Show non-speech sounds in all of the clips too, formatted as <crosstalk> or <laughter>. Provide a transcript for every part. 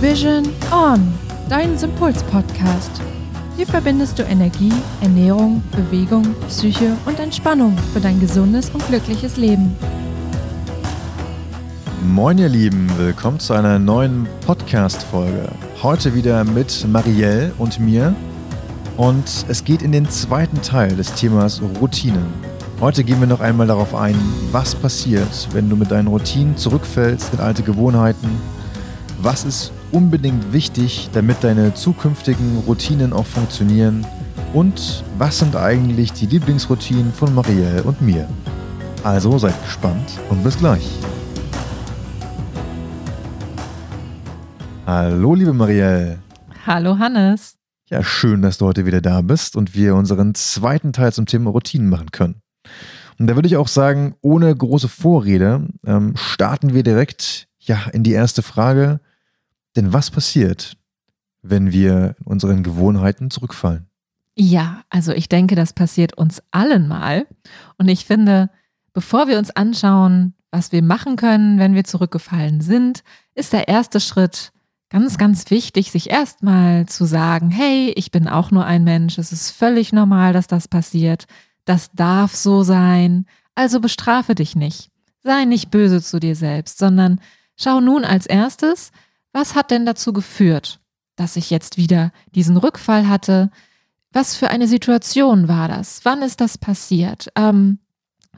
Vision On, dein Sympuls-Podcast. Hier verbindest du Energie, Ernährung, Bewegung, Psyche und Entspannung für dein gesundes und glückliches Leben. Moin ihr Lieben, willkommen zu einer neuen Podcast-Folge. Heute wieder mit Marielle und mir. Und es geht in den zweiten Teil des Themas Routinen. Heute gehen wir noch einmal darauf ein, was passiert, wenn du mit deinen Routinen zurückfällst in alte Gewohnheiten. Was ist unbedingt wichtig, damit deine zukünftigen Routinen auch funktionieren? Und was sind eigentlich die Lieblingsroutinen von Marielle und mir? Also seid gespannt und bis gleich. Hallo, liebe Marielle. Hallo, Hannes. Ja, schön, dass du heute wieder da bist und wir unseren zweiten Teil zum Thema Routinen machen können. Und da würde ich auch sagen, ohne große Vorrede ähm, starten wir direkt ja in die erste Frage. Denn was passiert, wenn wir in unseren Gewohnheiten zurückfallen? Ja, also ich denke, das passiert uns allen mal. Und ich finde, bevor wir uns anschauen, was wir machen können, wenn wir zurückgefallen sind, ist der erste Schritt ganz, ganz wichtig, sich erstmal zu sagen, hey, ich bin auch nur ein Mensch, es ist völlig normal, dass das passiert das darf so sein, also bestrafe dich nicht. Sei nicht böse zu dir selbst, sondern schau nun als erstes, was hat denn dazu geführt, dass ich jetzt wieder diesen Rückfall hatte? Was für eine Situation war das? Wann ist das passiert? Ähm,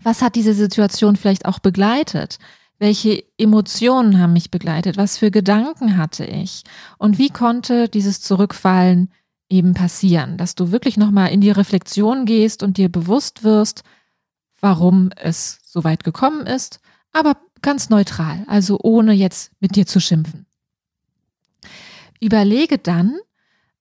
was hat diese Situation vielleicht auch begleitet? Welche Emotionen haben mich begleitet? Was für Gedanken hatte ich? Und wie konnte dieses Zurückfallen eben passieren, dass du wirklich nochmal in die Reflexion gehst und dir bewusst wirst, warum es so weit gekommen ist, aber ganz neutral, also ohne jetzt mit dir zu schimpfen. Überlege dann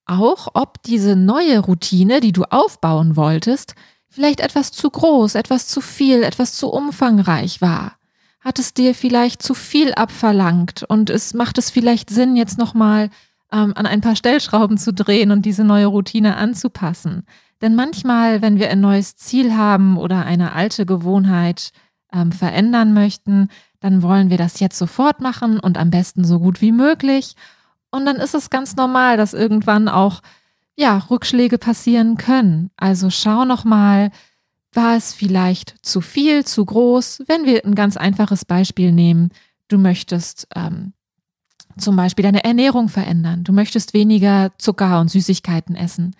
auch, ob diese neue Routine, die du aufbauen wolltest, vielleicht etwas zu groß, etwas zu viel, etwas zu umfangreich war. Hat es dir vielleicht zu viel abverlangt und es macht es vielleicht Sinn, jetzt nochmal ähm, an ein paar Stellschrauben zu drehen und diese neue Routine anzupassen. Denn manchmal, wenn wir ein neues Ziel haben oder eine alte Gewohnheit ähm, verändern möchten, dann wollen wir das jetzt sofort machen und am besten so gut wie möglich. Und dann ist es ganz normal, dass irgendwann auch ja, Rückschläge passieren können. Also schau noch mal, war es vielleicht zu viel, zu groß? Wenn wir ein ganz einfaches Beispiel nehmen, du möchtest ähm, zum Beispiel deine Ernährung verändern. Du möchtest weniger Zucker und Süßigkeiten essen.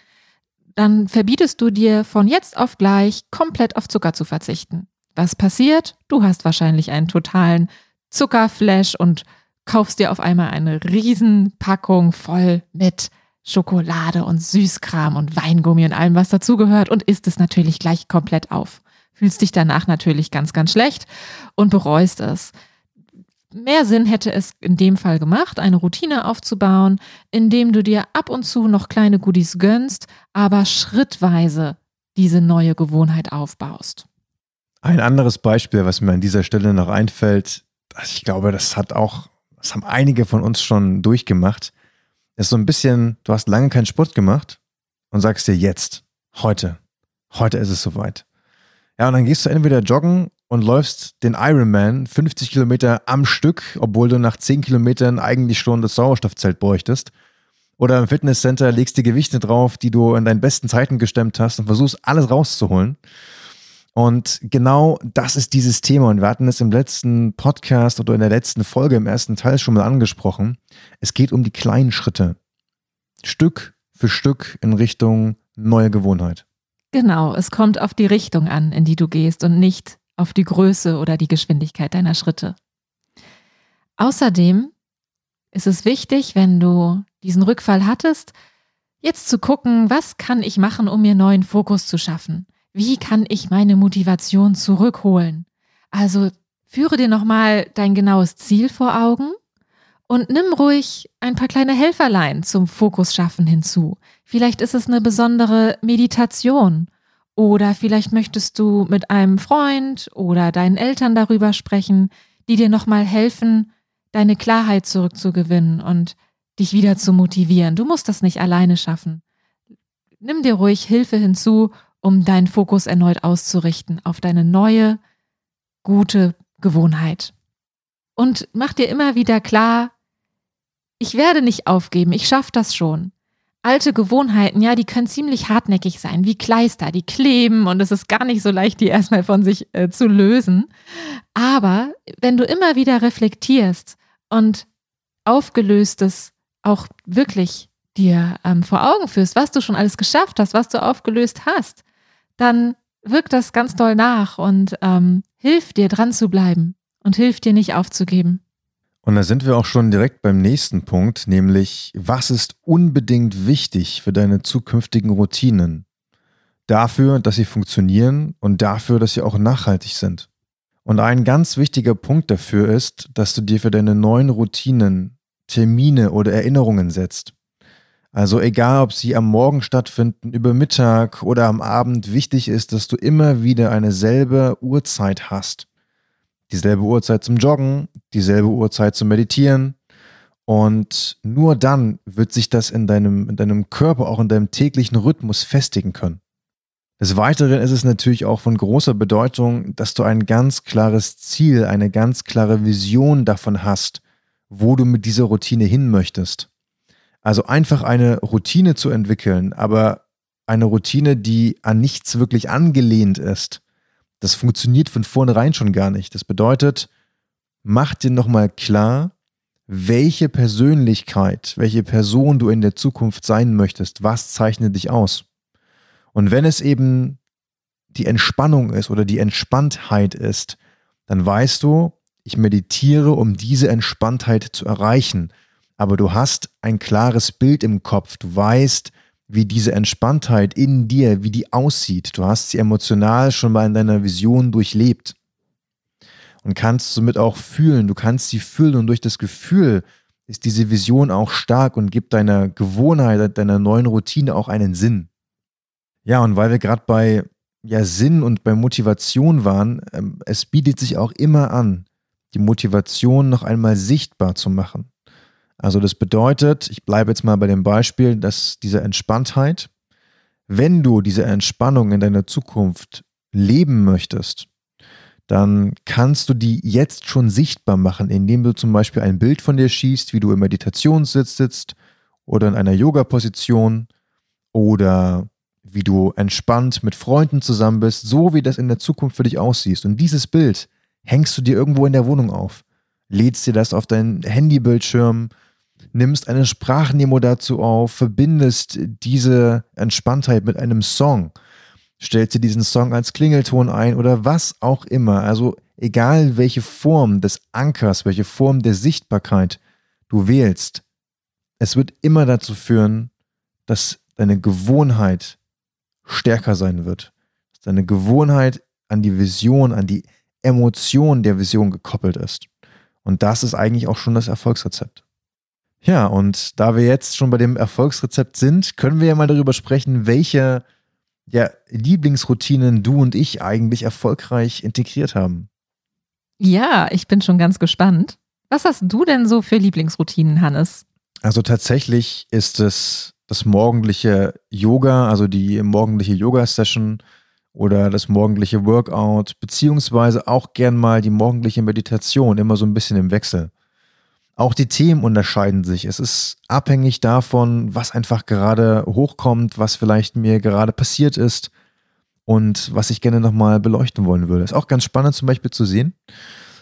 Dann verbietest du dir von jetzt auf gleich komplett auf Zucker zu verzichten. Was passiert? Du hast wahrscheinlich einen totalen Zuckerflash und kaufst dir auf einmal eine Riesenpackung voll mit Schokolade und Süßkram und Weingummi und allem, was dazugehört und isst es natürlich gleich komplett auf. Fühlst dich danach natürlich ganz, ganz schlecht und bereust es. Mehr Sinn hätte es in dem Fall gemacht, eine Routine aufzubauen, indem du dir ab und zu noch kleine Goodies gönnst, aber schrittweise diese neue Gewohnheit aufbaust. Ein anderes Beispiel, was mir an dieser Stelle noch einfällt, ich glaube, das hat auch, das haben einige von uns schon durchgemacht, ist so ein bisschen, du hast lange keinen Sport gemacht und sagst dir jetzt, heute, heute ist es soweit. Ja, und dann gehst du entweder joggen und läufst den Ironman 50 Kilometer am Stück, obwohl du nach 10 Kilometern eigentlich schon das Sauerstoffzelt bräuchtest. Oder im Fitnesscenter legst die Gewichte drauf, die du in deinen besten Zeiten gestemmt hast und versuchst alles rauszuholen. Und genau das ist dieses Thema. Und wir hatten es im letzten Podcast oder in der letzten Folge im ersten Teil schon mal angesprochen. Es geht um die kleinen Schritte. Stück für Stück in Richtung neue Gewohnheit. Genau, es kommt auf die Richtung an, in die du gehst und nicht auf die Größe oder die Geschwindigkeit deiner Schritte. Außerdem ist es wichtig, wenn du diesen Rückfall hattest, jetzt zu gucken, was kann ich machen, um mir neuen Fokus zu schaffen? Wie kann ich meine Motivation zurückholen? Also führe dir nochmal dein genaues Ziel vor Augen und nimm ruhig ein paar kleine Helferlein zum Fokus schaffen hinzu. Vielleicht ist es eine besondere Meditation oder vielleicht möchtest du mit einem Freund oder deinen Eltern darüber sprechen, die dir nochmal helfen, deine Klarheit zurückzugewinnen und dich wieder zu motivieren. Du musst das nicht alleine schaffen. Nimm dir ruhig Hilfe hinzu, um deinen Fokus erneut auszurichten auf deine neue, gute Gewohnheit. Und mach dir immer wieder klar, ich werde nicht aufgeben, ich schaffe das schon. Alte Gewohnheiten, ja, die können ziemlich hartnäckig sein, wie Kleister, die kleben und es ist gar nicht so leicht, die erstmal von sich äh, zu lösen. Aber wenn du immer wieder reflektierst und Aufgelöstes auch wirklich dir ähm, vor Augen führst, was du schon alles geschafft hast, was du aufgelöst hast, dann wirkt das ganz doll nach und ähm, hilft dir dran zu bleiben und hilft dir nicht aufzugeben. Und da sind wir auch schon direkt beim nächsten Punkt, nämlich was ist unbedingt wichtig für deine zukünftigen Routinen? Dafür, dass sie funktionieren und dafür, dass sie auch nachhaltig sind. Und ein ganz wichtiger Punkt dafür ist, dass du dir für deine neuen Routinen Termine oder Erinnerungen setzt. Also egal, ob sie am Morgen stattfinden, über Mittag oder am Abend, wichtig ist, dass du immer wieder eine selbe Uhrzeit hast. Dieselbe Uhrzeit zum Joggen, dieselbe Uhrzeit zum Meditieren. Und nur dann wird sich das in deinem, in deinem Körper, auch in deinem täglichen Rhythmus festigen können. Des Weiteren ist es natürlich auch von großer Bedeutung, dass du ein ganz klares Ziel, eine ganz klare Vision davon hast, wo du mit dieser Routine hin möchtest. Also einfach eine Routine zu entwickeln, aber eine Routine, die an nichts wirklich angelehnt ist, das funktioniert von vornherein schon gar nicht. Das bedeutet, mach dir nochmal klar, welche Persönlichkeit, welche Person du in der Zukunft sein möchtest, was zeichnet dich aus. Und wenn es eben die Entspannung ist oder die Entspanntheit ist, dann weißt du, ich meditiere, um diese Entspanntheit zu erreichen. Aber du hast ein klares Bild im Kopf. Du weißt, wie diese Entspanntheit in dir, wie die aussieht. Du hast sie emotional schon mal in deiner Vision durchlebt und kannst somit auch fühlen. Du kannst sie fühlen und durch das Gefühl ist diese Vision auch stark und gibt deiner Gewohnheit, deiner neuen Routine auch einen Sinn. Ja, und weil wir gerade bei ja, Sinn und bei Motivation waren, ähm, es bietet sich auch immer an, die Motivation noch einmal sichtbar zu machen. Also das bedeutet, ich bleibe jetzt mal bei dem Beispiel, dass diese Entspanntheit, wenn du diese Entspannung in deiner Zukunft leben möchtest, dann kannst du die jetzt schon sichtbar machen, indem du zum Beispiel ein Bild von dir schießt, wie du im Meditationssitz sitzt oder in einer Yoga-Position oder wie du entspannt mit Freunden zusammen bist, so wie das in der Zukunft für dich aussieht. Und dieses Bild hängst du dir irgendwo in der Wohnung auf, lädst dir das auf deinen Handybildschirm, nimmst eine Sprachnemo dazu auf, verbindest diese Entspanntheit mit einem Song, stellst dir diesen Song als Klingelton ein oder was auch immer. Also egal welche Form des Ankers, welche Form der Sichtbarkeit du wählst, es wird immer dazu führen, dass deine Gewohnheit stärker sein wird. Dass deine Gewohnheit an die Vision, an die Emotion der Vision gekoppelt ist. Und das ist eigentlich auch schon das Erfolgsrezept. Ja, und da wir jetzt schon bei dem Erfolgsrezept sind, können wir ja mal darüber sprechen, welche ja, Lieblingsroutinen du und ich eigentlich erfolgreich integriert haben. Ja, ich bin schon ganz gespannt. Was hast du denn so für Lieblingsroutinen, Hannes? Also tatsächlich ist es das morgendliche Yoga, also die morgendliche Yoga-Session oder das morgendliche Workout, beziehungsweise auch gern mal die morgendliche Meditation, immer so ein bisschen im Wechsel. Auch die Themen unterscheiden sich. Es ist abhängig davon, was einfach gerade hochkommt, was vielleicht mir gerade passiert ist und was ich gerne nochmal beleuchten wollen würde. Ist auch ganz spannend zum Beispiel zu sehen,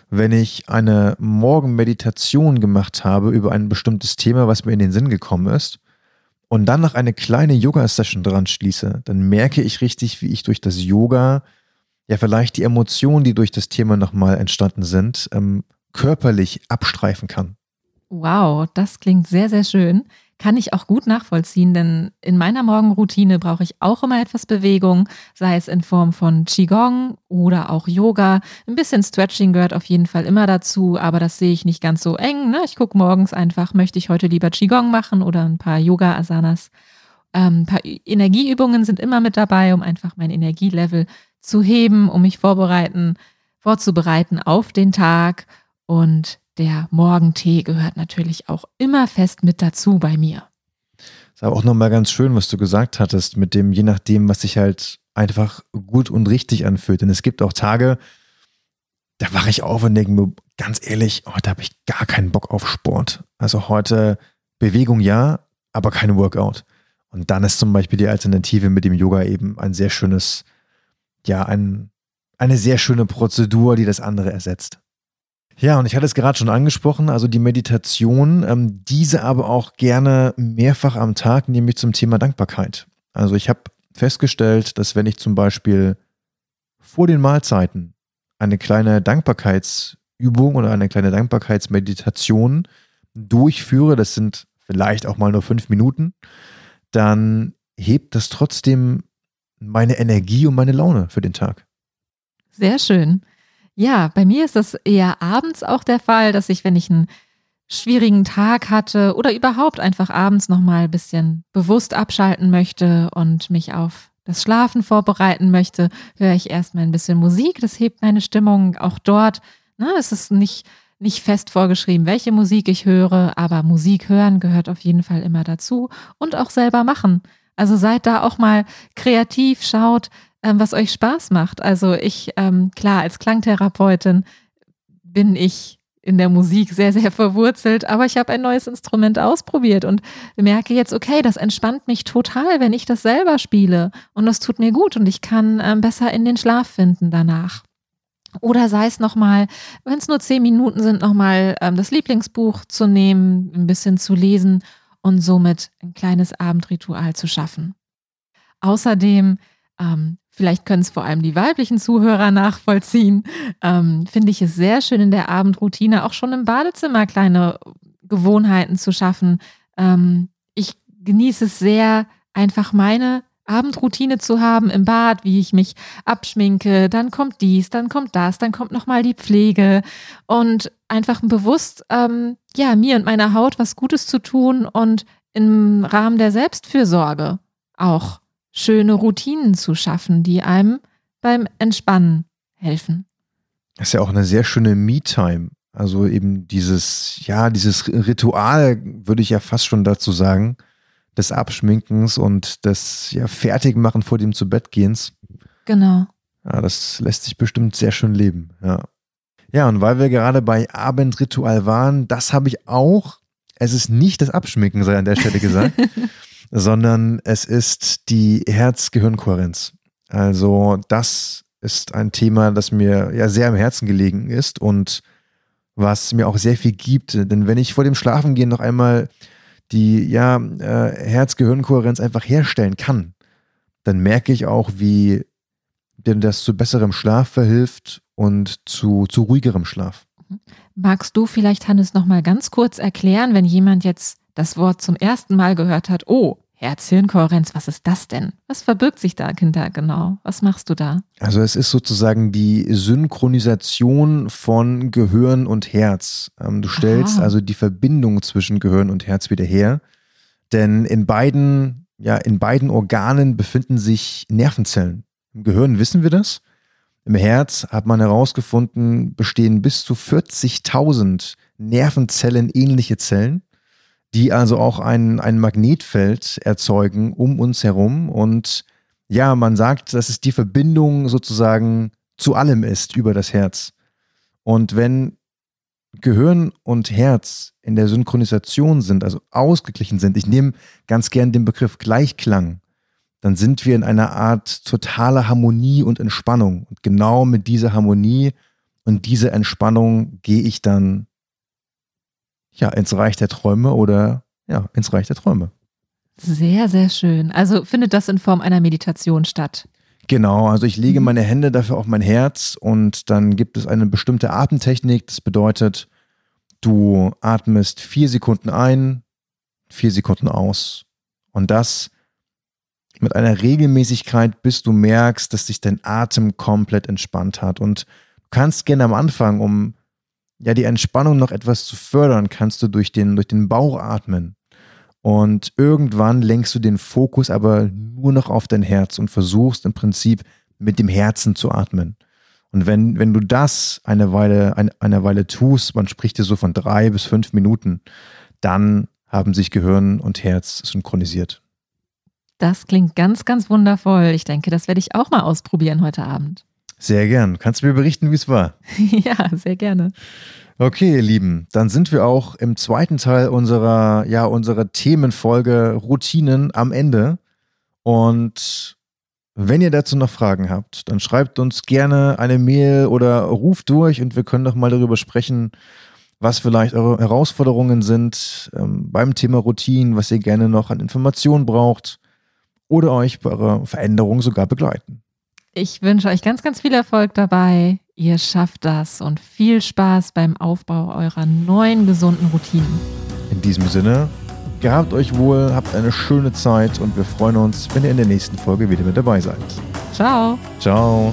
wenn ich eine Morgenmeditation gemacht habe über ein bestimmtes Thema, was mir in den Sinn gekommen ist und dann noch eine kleine Yoga-Session dran schließe, dann merke ich richtig, wie ich durch das Yoga ja vielleicht die Emotionen, die durch das Thema nochmal entstanden sind, ähm, körperlich abstreifen kann. Wow, das klingt sehr, sehr schön. Kann ich auch gut nachvollziehen, denn in meiner Morgenroutine brauche ich auch immer etwas Bewegung, sei es in Form von Qigong oder auch Yoga. Ein bisschen Stretching gehört auf jeden Fall immer dazu, aber das sehe ich nicht ganz so eng. Ne? Ich gucke morgens einfach, möchte ich heute lieber Qigong machen oder ein paar Yoga-Asanas. Ähm, ein paar Energieübungen sind immer mit dabei, um einfach mein Energielevel zu heben, um mich vorbereiten, vorzubereiten auf den Tag. Und der Morgentee gehört natürlich auch immer fest mit dazu bei mir. Ist aber auch nochmal ganz schön, was du gesagt hattest, mit dem, je nachdem, was sich halt einfach gut und richtig anfühlt. Denn es gibt auch Tage, da wache ich auf und denke mir, ganz ehrlich, heute habe ich gar keinen Bock auf Sport. Also heute Bewegung ja, aber kein Workout. Und dann ist zum Beispiel die Alternative mit dem Yoga eben ein sehr schönes, ja, ein, eine sehr schöne Prozedur, die das andere ersetzt. Ja, und ich hatte es gerade schon angesprochen, also die Meditation, ähm, diese aber auch gerne mehrfach am Tag, nämlich zum Thema Dankbarkeit. Also ich habe festgestellt, dass wenn ich zum Beispiel vor den Mahlzeiten eine kleine Dankbarkeitsübung oder eine kleine Dankbarkeitsmeditation durchführe, das sind vielleicht auch mal nur fünf Minuten, dann hebt das trotzdem meine Energie und meine Laune für den Tag. Sehr schön. Ja, bei mir ist das eher abends auch der Fall, dass ich, wenn ich einen schwierigen Tag hatte oder überhaupt einfach abends nochmal ein bisschen bewusst abschalten möchte und mich auf das Schlafen vorbereiten möchte, höre ich erstmal ein bisschen Musik. Das hebt meine Stimmung auch dort. Ne, es ist nicht, nicht fest vorgeschrieben, welche Musik ich höre, aber Musik hören gehört auf jeden Fall immer dazu und auch selber machen. Also seid da auch mal kreativ, schaut, was euch Spaß macht. Also ich, ähm, klar, als Klangtherapeutin bin ich in der Musik sehr, sehr verwurzelt, aber ich habe ein neues Instrument ausprobiert und merke jetzt, okay, das entspannt mich total, wenn ich das selber spiele und das tut mir gut und ich kann ähm, besser in den Schlaf finden danach. Oder sei es nochmal, wenn es nur zehn Minuten sind, nochmal ähm, das Lieblingsbuch zu nehmen, ein bisschen zu lesen und somit ein kleines Abendritual zu schaffen. Außerdem ähm, vielleicht können es vor allem die weiblichen Zuhörer nachvollziehen, ähm, finde ich es sehr schön in der Abendroutine auch schon im Badezimmer kleine Gewohnheiten zu schaffen. Ähm, ich genieße es sehr, einfach meine Abendroutine zu haben im Bad, wie ich mich abschminke, dann kommt dies, dann kommt das, dann kommt nochmal die Pflege. Und einfach bewusst, ähm, ja, mir und meiner Haut was Gutes zu tun und im Rahmen der Selbstfürsorge auch schöne Routinen zu schaffen, die einem beim Entspannen helfen. Das ist ja auch eine sehr schöne Me-Time. Also eben dieses, ja, dieses Ritual, würde ich ja fast schon dazu sagen, des Abschminkens und des ja, Fertigmachen vor dem Zubettgehens. Genau. Ja, das lässt sich bestimmt sehr schön leben, ja. Ja, und weil wir gerade bei Abendritual waren, das habe ich auch. Es ist nicht das Abschminken, sei an der Stelle gesagt, <laughs> sondern es ist die Herz-Gehirn-Kohärenz. Also das ist ein Thema, das mir ja sehr am Herzen gelegen ist und was mir auch sehr viel gibt. Denn wenn ich vor dem Schlafengehen noch einmal die ja, äh, Herz-Gehirn-Kohärenz einfach herstellen kann, dann merke ich auch, wie denn das zu besserem Schlaf verhilft und zu, zu ruhigerem Schlaf. Mhm. Magst du vielleicht, Hannes, noch mal ganz kurz erklären, wenn jemand jetzt das Wort zum ersten Mal gehört hat, oh, Herz-Hirn-Kohärenz, was ist das denn? Was verbirgt sich da dahinter genau? Was machst du da? Also es ist sozusagen die Synchronisation von Gehirn und Herz. Ähm, du stellst Aha. also die Verbindung zwischen Gehirn und Herz wieder her. Denn in beiden, ja, in beiden Organen befinden sich Nervenzellen. Im Gehirn wissen wir das. Im Herz hat man herausgefunden, bestehen bis zu 40.000 Nervenzellen ähnliche Zellen die also auch ein, ein Magnetfeld erzeugen um uns herum. Und ja, man sagt, dass es die Verbindung sozusagen zu allem ist über das Herz. Und wenn Gehirn und Herz in der Synchronisation sind, also ausgeglichen sind, ich nehme ganz gern den Begriff Gleichklang, dann sind wir in einer Art totaler Harmonie und Entspannung. Und genau mit dieser Harmonie und dieser Entspannung gehe ich dann ja, ins Reich der Träume oder ja, ins Reich der Träume. Sehr, sehr schön. Also findet das in Form einer Meditation statt? Genau, also ich lege mhm. meine Hände dafür auf mein Herz und dann gibt es eine bestimmte Atemtechnik. Das bedeutet, du atmest vier Sekunden ein, vier Sekunden aus. Und das mit einer Regelmäßigkeit, bis du merkst, dass sich dein Atem komplett entspannt hat. Und du kannst gerne am Anfang, um ja, die Entspannung noch etwas zu fördern, kannst du durch den, durch den Bauch atmen. Und irgendwann lenkst du den Fokus aber nur noch auf dein Herz und versuchst im Prinzip mit dem Herzen zu atmen. Und wenn, wenn du das eine Weile, eine, eine Weile tust, man spricht dir so von drei bis fünf Minuten, dann haben sich Gehirn und Herz synchronisiert. Das klingt ganz, ganz wundervoll. Ich denke, das werde ich auch mal ausprobieren heute Abend. Sehr gern. Kannst du mir berichten, wie es war? <laughs> ja, sehr gerne. Okay, ihr Lieben, dann sind wir auch im zweiten Teil unserer, ja, unserer Themenfolge Routinen am Ende. Und wenn ihr dazu noch Fragen habt, dann schreibt uns gerne eine Mail oder ruft durch und wir können doch mal darüber sprechen, was vielleicht eure Herausforderungen sind ähm, beim Thema Routinen, was ihr gerne noch an Informationen braucht oder euch bei eurer Veränderung sogar begleiten. Ich wünsche euch ganz, ganz viel Erfolg dabei. Ihr schafft das und viel Spaß beim Aufbau eurer neuen gesunden Routinen. In diesem Sinne, gehabt euch wohl, habt eine schöne Zeit und wir freuen uns, wenn ihr in der nächsten Folge wieder mit dabei seid. Ciao. Ciao.